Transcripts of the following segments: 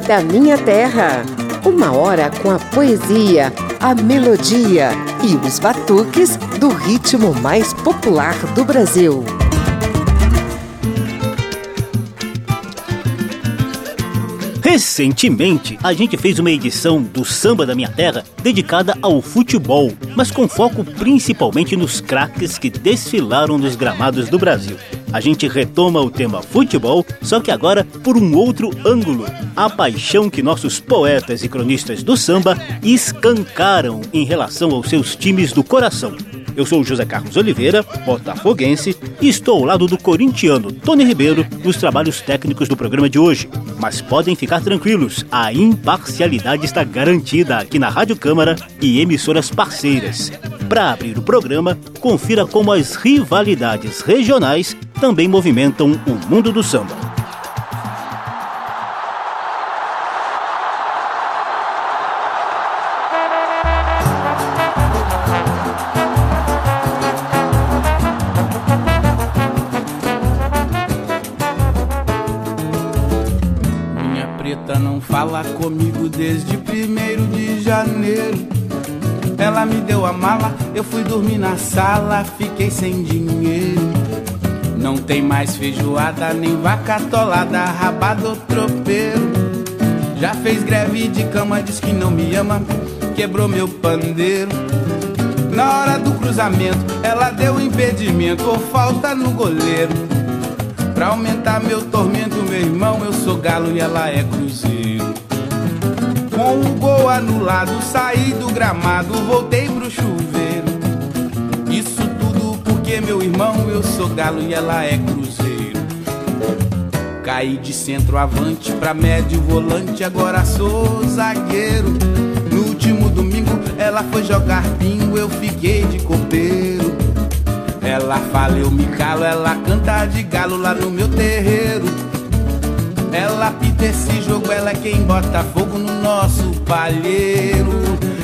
Da Minha Terra. Uma hora com a poesia, a melodia e os batuques do ritmo mais popular do Brasil. Recentemente, a gente fez uma edição do Samba da Minha Terra dedicada ao futebol, mas com foco principalmente nos craques que desfilaram nos gramados do Brasil. A gente retoma o tema futebol, só que agora por um outro ângulo. A paixão que nossos poetas e cronistas do samba escancaram em relação aos seus times do coração. Eu sou José Carlos Oliveira, botafoguense, e estou ao lado do corintiano Tony Ribeiro nos trabalhos técnicos do programa de hoje. Mas podem ficar tranquilos, a imparcialidade está garantida aqui na Rádio Câmara e emissoras parceiras. Para abrir o programa, confira como as rivalidades regionais também movimentam o mundo do samba. fala comigo desde primeiro de janeiro. Ela me deu a mala, eu fui dormir na sala, fiquei sem dinheiro. Não tem mais feijoada, nem vaca tolada, rabado tropeiro. Já fez greve de cama, diz que não me ama, quebrou meu pandeiro. Na hora do cruzamento, ela deu impedimento ou falta no goleiro. Pra aumentar meu tormento, meu irmão, eu sou galo e ela é cruzeiro. Com o gol anulado, saí do gramado, voltei pro chuveiro. Isso eu sou galo e ela é cruzeiro. Caí de centroavante pra médio volante, agora sou zagueiro. No último domingo, ela foi jogar bingo, eu fiquei de copeiro. Ela fala, eu me calo, ela canta de galo lá no meu terreiro. Ela pita esse jogo, ela é quem bota fogo no nosso palheiro.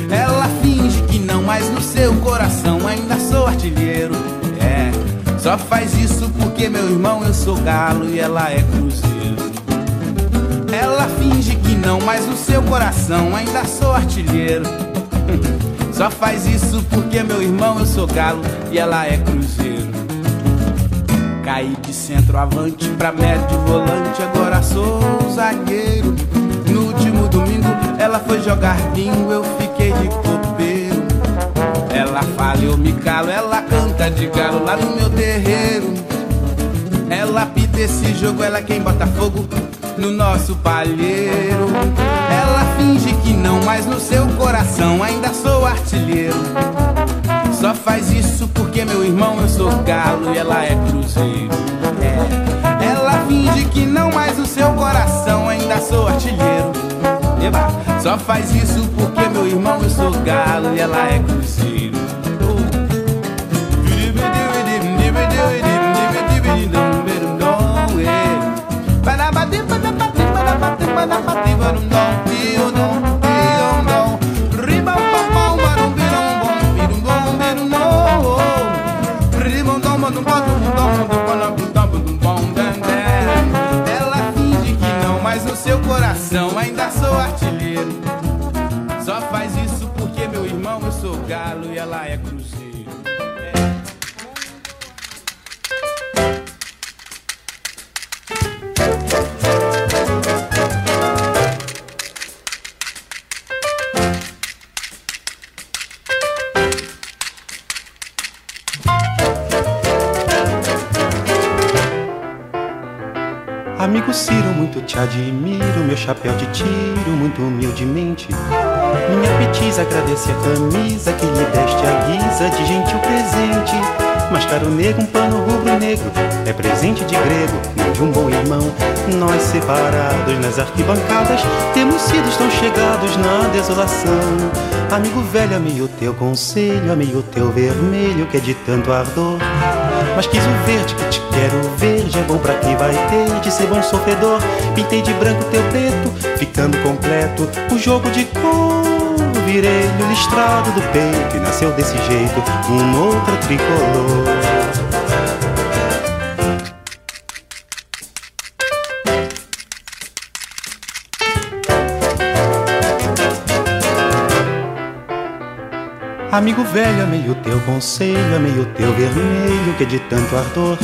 Ela finge que não, mas no seu coração ainda sou artilheiro. É, só faz isso porque meu irmão eu sou galo e ela é cruzeiro. Ela finge que não, mas no seu coração ainda sou artilheiro. Só faz isso porque meu irmão eu sou galo e ela é cruzeiro. Caí de centroavante pra médio volante, agora sou zagueiro. No último domingo ela foi jogar bingo, eu fiquei de copeiro. Ela fala, eu me calo, ela canta de galo lá no meu terreiro. Ela pita esse jogo, ela é quem bota fogo no nosso palheiro. Ela finge que não, mas no seu coração ainda sou artilheiro. Só faz isso porque meu irmão eu sou galo e ela é cruzeiro. É. Ela finge que não, mas no seu coração ainda sou artilheiro. Eba. Só faz isso porque meu irmão eu sou galo e ela é cruzeiro. Só faz isso porque meu irmão eu sou galo e ela é Agradece a camisa que lhe deste a guisa de gentil presente. Mas caro negro, um pano rubro-negro é presente de grego, não de um bom irmão. Nós separados nas arquibancadas temos sido tão chegados na desolação. Amigo velho, amei o teu conselho, amei o teu vermelho que é de tanto ardor. Mas quis o verde que te quero verde, é bom pra quem vai ter de ser bom sofredor. Pintei de branco teu preto, ficando completo o jogo de cor virei do listrado do peito e nasceu desse jeito um outra tricolor. Amigo velho, amei o teu conselho, amei o teu vermelho, que é de tanto ardor.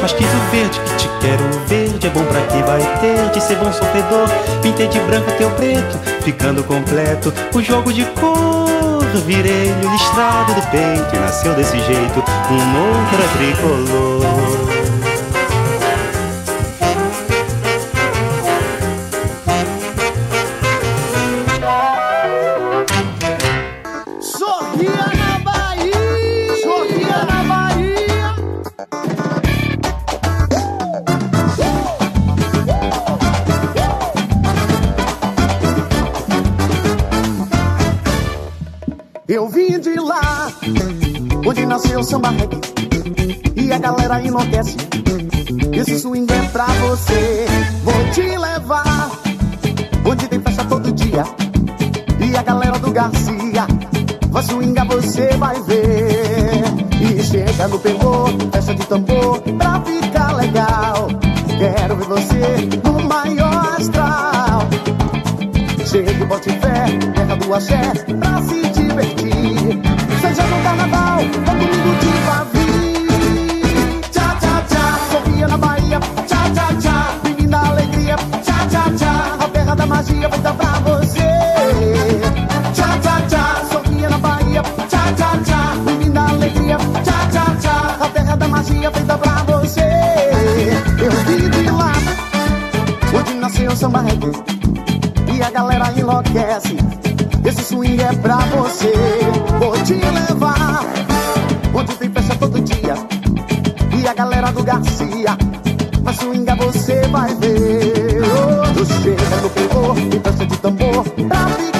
Mas quis o verde que quero, verde é bom pra que vai ter de ser bom sofredor. Pintei de branco teu preto, ficando completo o jogo de cor. Virei o listrado do peito e nasceu desse jeito um novo tricolor. Nasceu samba reggae e a galera enlouquece. Esse swing é pra você, vou te levar. Onde tem festa todo dia e a galera do Garcia vai swingar, você vai ver. E chega no pegou, festa de tambor pra ficar legal. Quero ver você no maior astral. Chega e bote fé, terra do axé pra se divertir. Seja no carnaval, é pra você, vou te levar. Onde tem festa todo dia. E a galera do Garcia. Mas swinga você vai ver. Oh, chega no pivô e festa de tambor pra ficar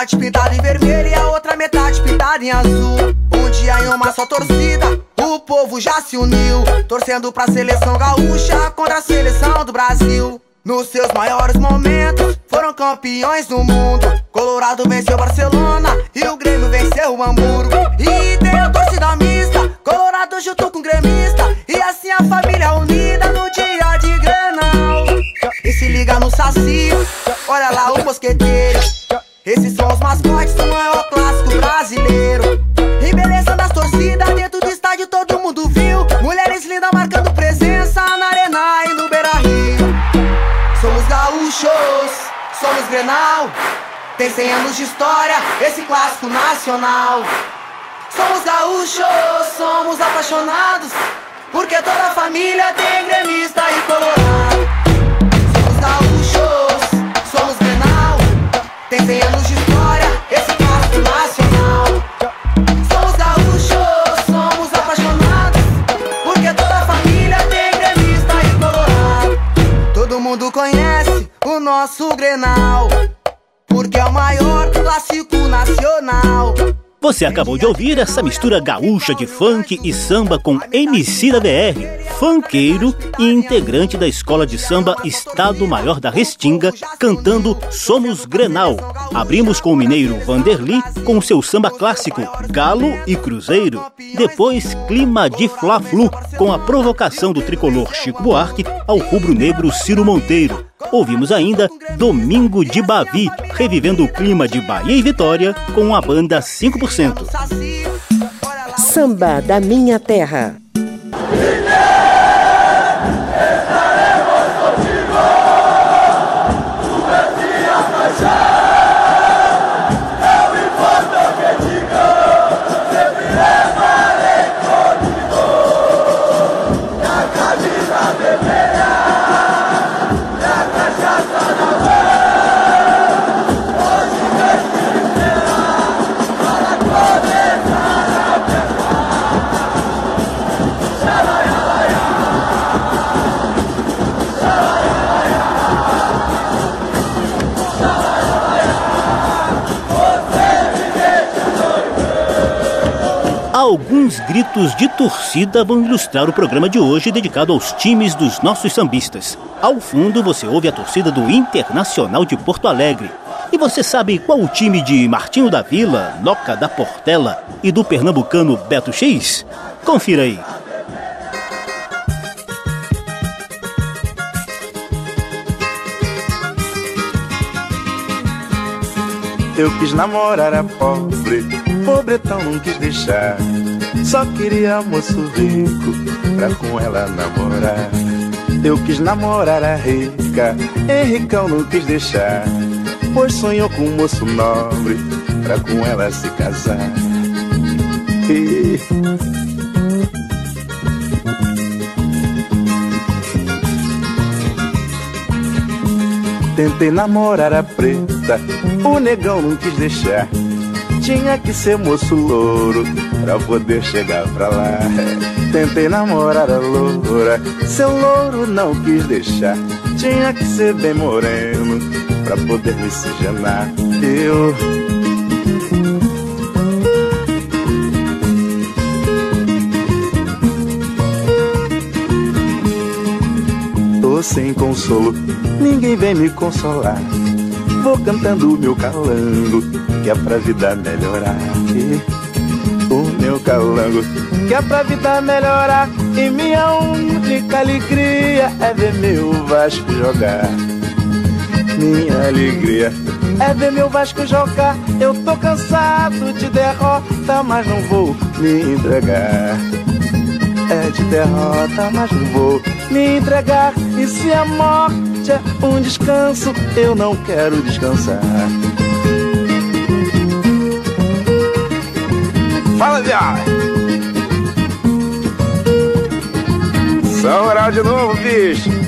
metade pintada em vermelho e a outra metade pintada em azul. Um dia em uma só torcida, o povo já se uniu. Torcendo pra seleção gaúcha contra a seleção do Brasil. Nos seus maiores momentos, foram campeões do mundo. Colorado venceu Barcelona e o Grêmio venceu o Hamburgo. Tem 100 anos de história, esse clássico nacional. Somos gaúchos, somos apaixonados. Porque toda família tem gremista e colorado. Somos gaúchos, somos Grenal. Tem 100 anos de história, esse clássico nacional. Somos gaúchos, somos apaixonados. Porque toda família tem gremista e colorado. Todo mundo conhece o nosso Grenal. É o maior clássico nacional. Você acabou de ouvir essa mistura gaúcha de funk e samba com MC da BR, funkeiro e integrante da escola de samba Estado Maior da Restinga, cantando Somos Grenal. Abrimos com o mineiro Vanderly com seu samba clássico Galo e Cruzeiro. Depois, clima de Fla-Flu com a provocação do tricolor Chico Buarque ao rubro-negro Ciro Monteiro. Ouvimos ainda Domingo de Bavi, revivendo o clima de Bahia e Vitória com a banda 5%. Samba da Minha Terra. Alguns gritos de torcida vão ilustrar o programa de hoje dedicado aos times dos nossos sambistas. Ao fundo você ouve a torcida do Internacional de Porto Alegre. E você sabe qual o time de Martinho da Vila, Noca da Portela e do pernambucano Beto X? Confira aí. Eu quis namorar a pobre, pobretão não quis deixar. Só queria moço rico pra com ela namorar. Eu quis namorar a rica, Henricão não quis deixar. Pois sonhou com um moço nobre pra com ela se casar. E... Tentei namorar a preta, o negão não quis deixar. Tinha que ser moço louro pra poder chegar pra lá. Tentei namorar a loura, seu louro não quis deixar. Tinha que ser bem moreno pra poder me miscigenar. Eu Tô sem consolo, ninguém vem me consolar. Vou cantando o meu calango, que é pra vida melhorar. O meu calango, que é pra vida melhorar. E minha única alegria é ver meu Vasco jogar. Minha alegria é ver meu Vasco jogar. Eu tô cansado de derrota, mas não vou me entregar. É de derrota, mas não vou me entregar. E se a morte é um descanso, eu não quero descansar. Fala, viado! São oral de novo, bicho!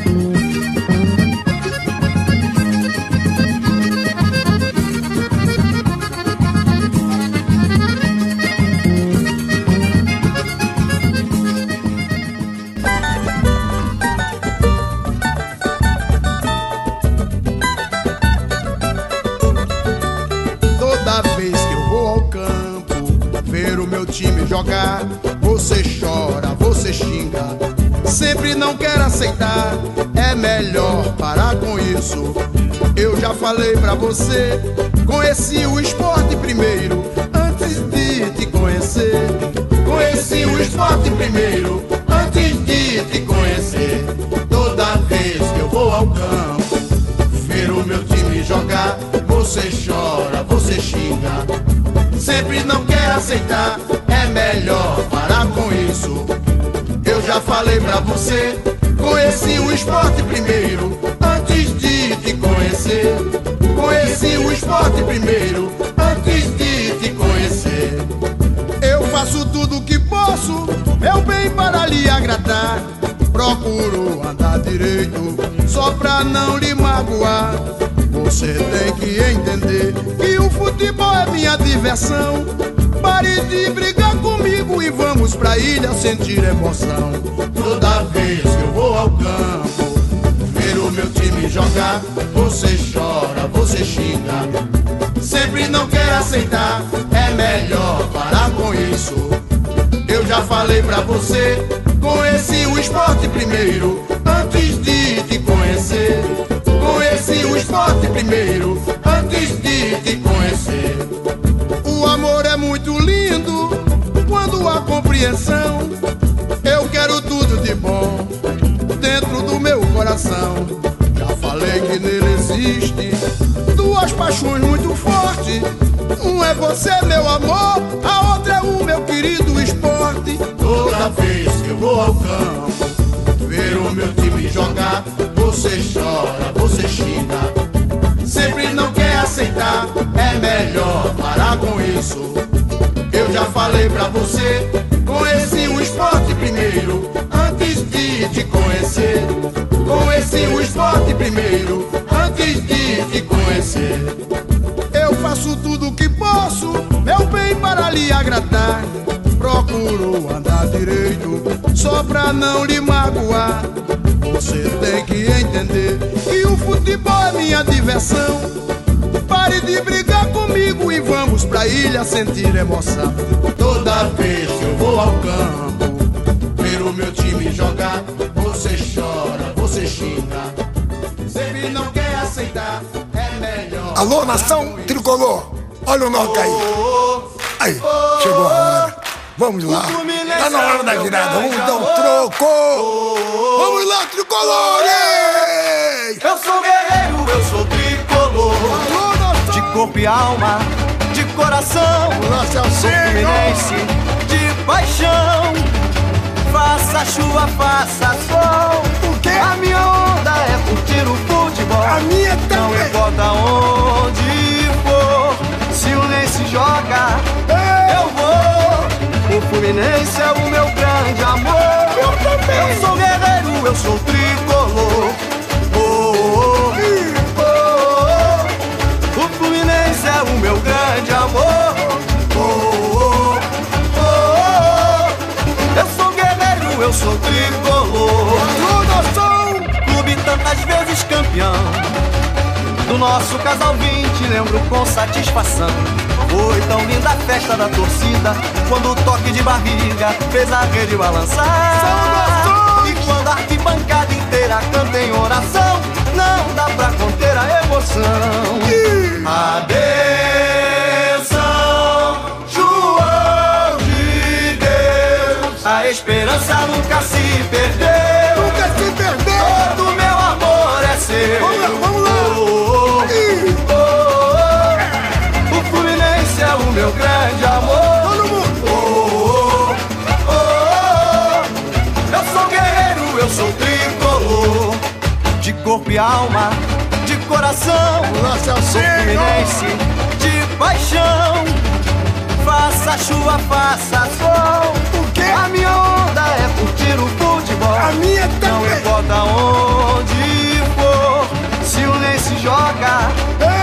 Aceitar. É melhor parar com isso. Eu já falei pra você, conheci o esporte primeiro, antes de te conhecer. Conheci o esporte primeiro, antes de te conhecer. Toda vez que eu vou ao campo, ver o meu time jogar, você chora, você xinga, sempre não quer aceitar melhor parar com isso. Eu já falei pra você, conheci o esporte primeiro, antes de te conhecer. Conheci o esporte primeiro, antes de te conhecer. Eu faço tudo o que posso, meu bem para lhe agradar. Procuro andar direito, só pra não lhe magoar. Você tem que entender que o futebol é minha diversão. Pare de brigar comigo e vamos pra ilha sentir emoção. Toda vez que eu vou ao campo, ver o meu time jogar, você chora, você xinga. Sempre não quer aceitar, é melhor parar com isso. Eu já falei pra você, conheci o esporte primeiro, antes de te conhecer. Conheci o esporte primeiro, antes de te conhecer. Amor é muito lindo quando há compreensão. Eu quero tudo de bom dentro do meu coração. Já falei que nele existe duas paixões muito fortes. Um é você, meu amor, a outra é o meu querido esporte. Toda vez que eu vou ao campo, ver o meu time jogar, você chora, você xinga sempre não quer aceitar. É melhor Eu já falei pra você, conheci o esporte primeiro, antes de te conhecer. Conheci o esporte primeiro, antes de te conhecer. Eu faço tudo o que posso, meu bem, para lhe agradar. Procuro andar direito, só pra não lhe magoar. Você tem que entender que o futebol é minha diversão. Pare de brigar comigo e vamos pra ilha sentir emoção. Toda vez que eu vou ao campo, ver o meu time jogar, você chora, você xinga. Sempre não quer aceitar, é melhor. Alô, nação tricolor, olha o Noca aí. Aí, chegou a hora. Vamos lá. Tá na hora da virada. Vamos dar um troco. Vamos lá, tricolores! Eu sou guerreiro, eu sou tricolor. De corpo e alma, de coração. Sou fluminense, de paixão. Faça chuva, faça sol. O quê? A minha onda é curtir o futebol. A minha Não também. importa onde for, se o Lense joga, vou. O Fluminense é o meu grande amor. Eu também. Eu sou guerreiro, eu sou tricolor. Com satisfação. Foi tão linda a festa da torcida, quando o toque de barriga fez a rede balançar. E quando a arquibancada inteira canta em oração, não dá pra conter a emoção. Adeus, São João de Deus, a esperança nunca se perdeu. Nunca se perdeu! Todo meu amor é seu. Vamos vamos meu grande amor. Todo mundo! Oh, oh, oh, oh. Eu sou guerreiro, eu sou tricolor. De corpo e alma, de coração. Lá, Sou Celcinho! fluminense, de paixão. Faça chuva, faça sol. O quê? A minha onda é curtir o futebol. A minha Não também! importa onde for, se o Lense joga, vou.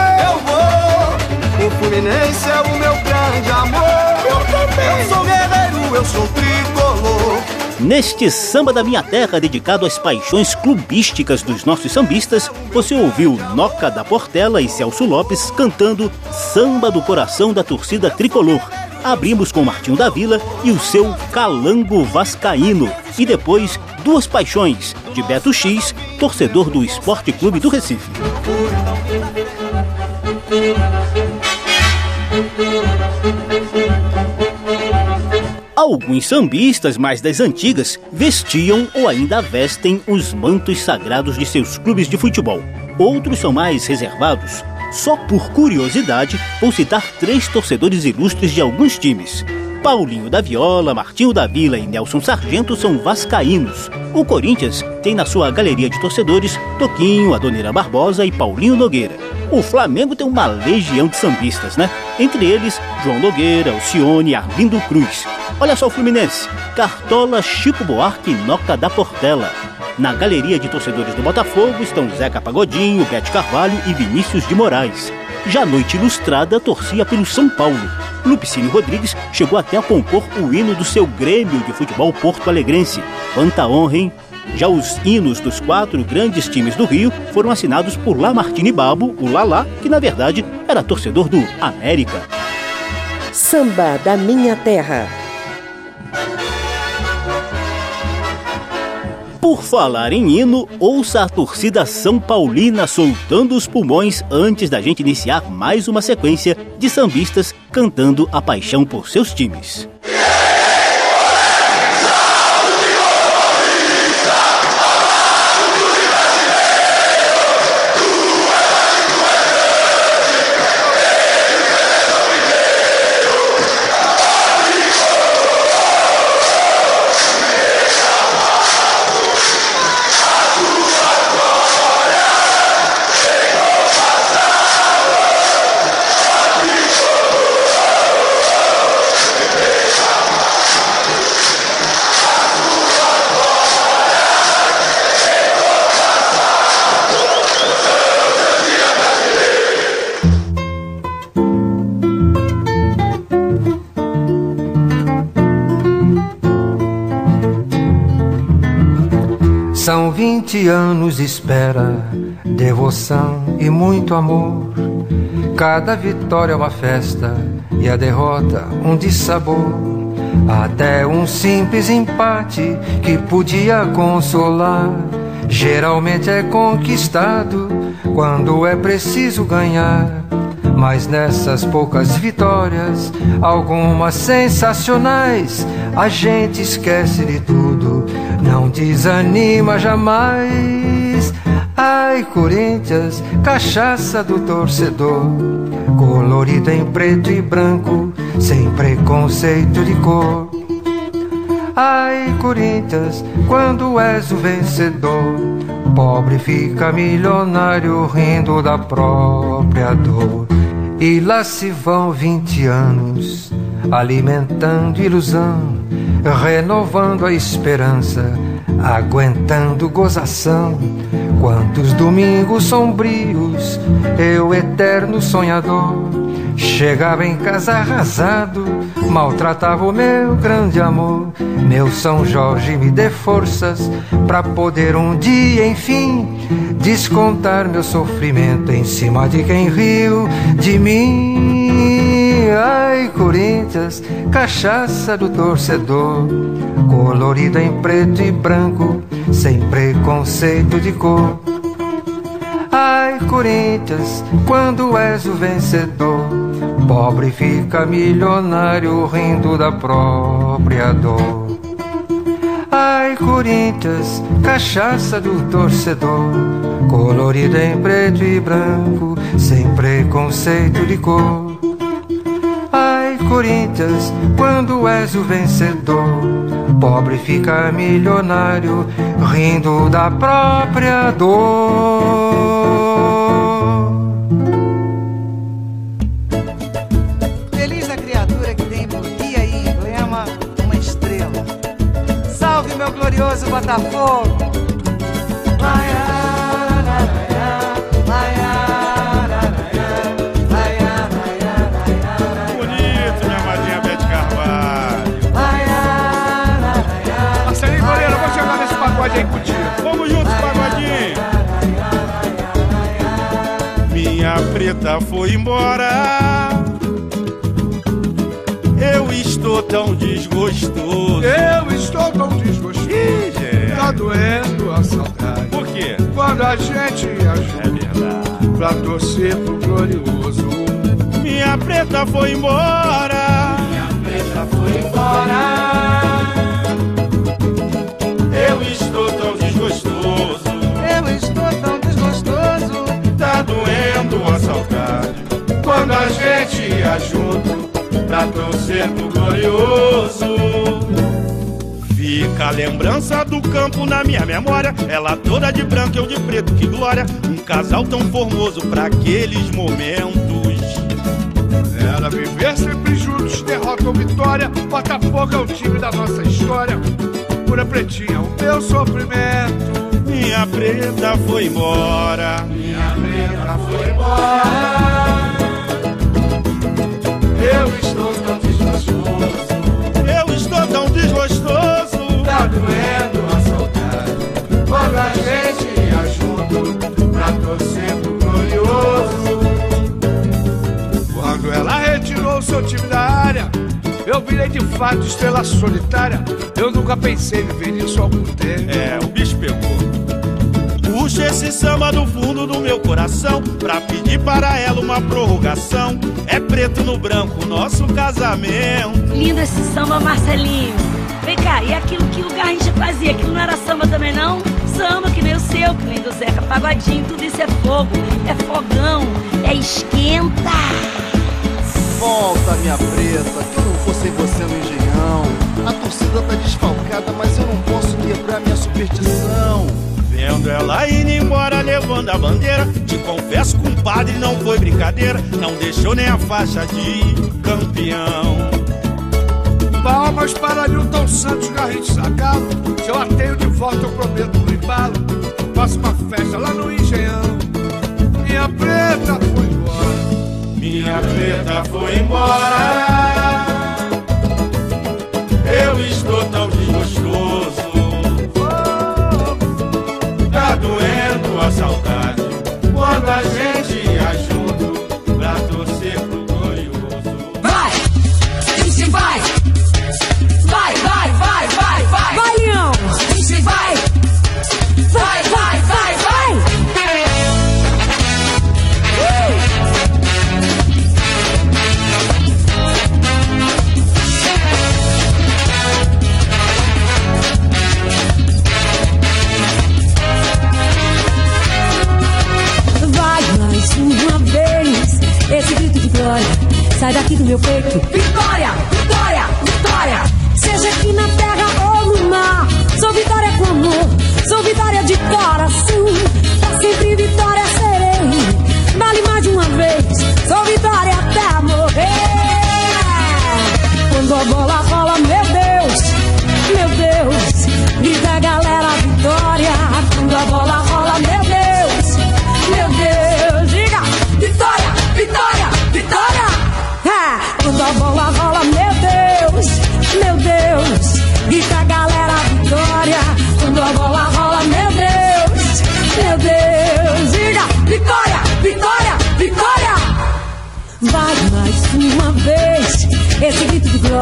O Fluminense é o meu grande amor. Eu também. Eu sou guerreiro, eu sou tricolor. Neste Samba da Minha Terra, dedicado às paixões clubísticas dos nossos sambistas, você ouviu Noca da Portela e Celso Lopes cantando Samba do Coração da Torcida Tricolor. Abrimos com Martinho da Vila e o seu Calango Vascaíno. E depois, Duas Paixões, de Beto X, torcedor do Esporte Clube do Recife. Alguns sambistas mais das antigas vestiam ou ainda vestem os mantos sagrados de seus clubes de futebol. Outros são mais reservados. Só por curiosidade, vou citar três torcedores ilustres de alguns times. Paulinho da Viola, Martinho da Vila e Nelson Sargento são vascaínos. O Corinthians tem na sua galeria de torcedores Toquinho, Adoniran Barbosa e Paulinho Nogueira. O Flamengo tem uma legião de sambistas, né? Entre eles, João Nogueira, Alcione e Arlindo Cruz. Olha só o Fluminense, Cartola, Chico Buarque e Noca da Portela. Na galeria de torcedores do Botafogo estão Zeca Pagodinho, Bete Carvalho e Vinícius de Moraes. Já a Noite Ilustrada torcia pelo São Paulo. Lupicínio Rodrigues chegou até a compor o hino do seu Grêmio de Futebol Porto Alegrense. Quanta honra, hein? Já os hinos dos quatro grandes times do Rio foram assinados por Lamartine Babo, o Lalá, que na verdade era torcedor do América. Samba da Minha Terra. Por falar em hino, ouça a torcida São Paulina soltando os pulmões antes da gente iniciar mais uma sequência de sambistas cantando a paixão por seus times. Vinte anos espera, devoção e muito amor. Cada vitória é uma festa e a derrota um dissabor. Até um simples empate que podia consolar, geralmente é conquistado quando é preciso ganhar. Mas nessas poucas vitórias, algumas sensacionais, a gente esquece de tudo, não desanima jamais. Ai, Corinthians, cachaça do torcedor, colorida em preto e branco, sem preconceito de cor. Ai, Corinthians, quando és o vencedor, pobre fica milionário rindo da própria dor. E lá se vão vinte anos, alimentando ilusão, renovando a esperança, aguentando gozação. Quantos domingos sombrios, eu eterno sonhador, chegava em casa arrasado, maltratava o meu grande amor. Meu São Jorge me dê forças para poder um dia, enfim, descontar meu sofrimento em cima de quem riu de mim. Ai, Corinthians, cachaça do torcedor, colorida em preto e branco, sem preconceito de cor. Ai, Corinthians, quando és o vencedor, pobre fica milionário rindo da própria dor. Ai, Corinthians, cachaça do torcedor, colorida em preto e branco, sem preconceito de cor. Corinthians, quando és o vencedor, pobre fica milionário, rindo da própria dor. Feliz a criatura que tem por dia e emblema uma estrela. Salve meu glorioso Botafogo! Bonito, preta foi embora. Eu estou tão desgostoso. Eu estou tão desgostoso. Ih, gente. Tá doendo a saudade. Por quê? Quando a gente É ajuda verdade. pra torcer pro glorioso. Minha preta foi embora. Eu saudade. Quando a gente ia junto pra torcer pro glorioso. Fica a lembrança do campo na minha memória. Ela toda de branco, eu de preto, que glória. Um casal tão formoso pra aqueles momentos. Era viver sempre juntos, derrota ou vitória. Botafogo é o time da nossa história. Pura pretinha, o meu sofrimento. Minha preta foi embora. Minha preta foi embora. Eu estou tão desgostoso. Eu estou tão desgostoso. Tá doendo a saudade. Quando a gente ia junto pra torcer pro glorioso. Quando ela retirou o seu time da área, eu virei de fato estrela solitária. Eu nunca pensei em viver isso algum tempo. É, o bicho pegou. Puxa esse samba do fundo do meu coração pra pedir para ela uma prorrogação. É preto no branco nosso casamento. Lindo esse samba, Marcelinho. Vem cá, e aquilo que o Garrincha fazia, aquilo não era samba também não? Samba que nem o seu, que nem do Zeca Pagodinho, tudo isso é fogo, é fogão, é esquenta. Volta, minha preta, que eu não vou sem você no engenhão. A torcida tá desfalcada, mas eu não posso quebrar minha superstição. Vendo ela indo embora levando a bandeira. Te confesso, compadre, não foi brincadeira. Não deixou nem a faixa de campeão. Palmas para Newton Santos Garrincha Sacado. Se eu ateio de volta, eu prometo no embalo. Faço uma festa lá no Engenhão. Minha preta foi. Minha preta foi embora. Eu estou tão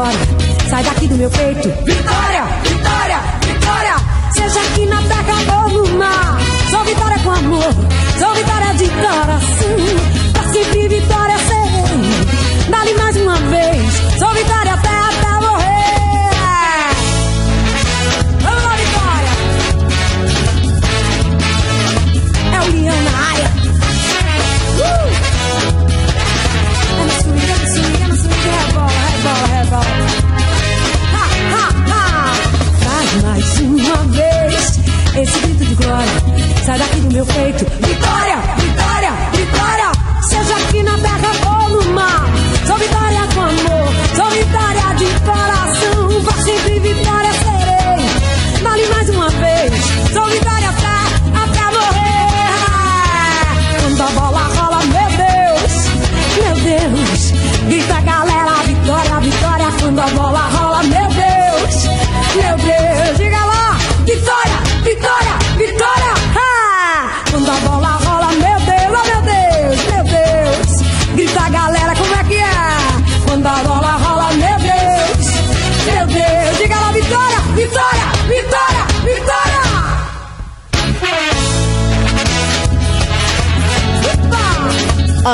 glória. Sai daqui do meu peito. Vitória, vitória, vitória. Seja aqui na terra ou no mar. Sou vitória com amor, sou vitória de coração. Esse grito de glória. Sai daqui do meu peito.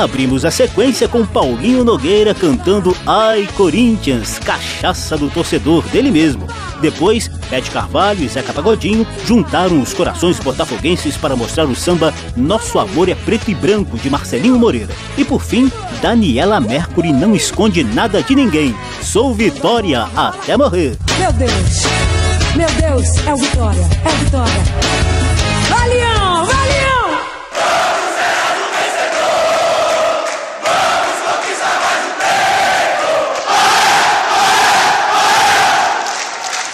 Abrimos a sequência com Paulinho Nogueira cantando Ai Corinthians, cachaça do torcedor dele mesmo. Depois, Pet Carvalho e Zeca Pagodinho juntaram os corações botafoguenses para mostrar o samba Nosso Amor é Preto e Branco, de Marcelinho Moreira. E por fim, Daniela Mercury não esconde nada de ninguém. Sou Vitória até morrer. Meu Deus, meu Deus, é o Vitória, é o Vitória.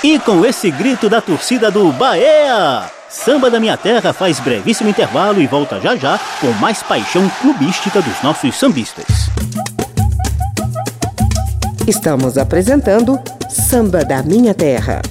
E com esse grito da torcida do Bahia, Samba da Minha Terra faz brevíssimo intervalo e volta já já com mais paixão clubística dos nossos sambistas. Estamos apresentando Samba da Minha Terra.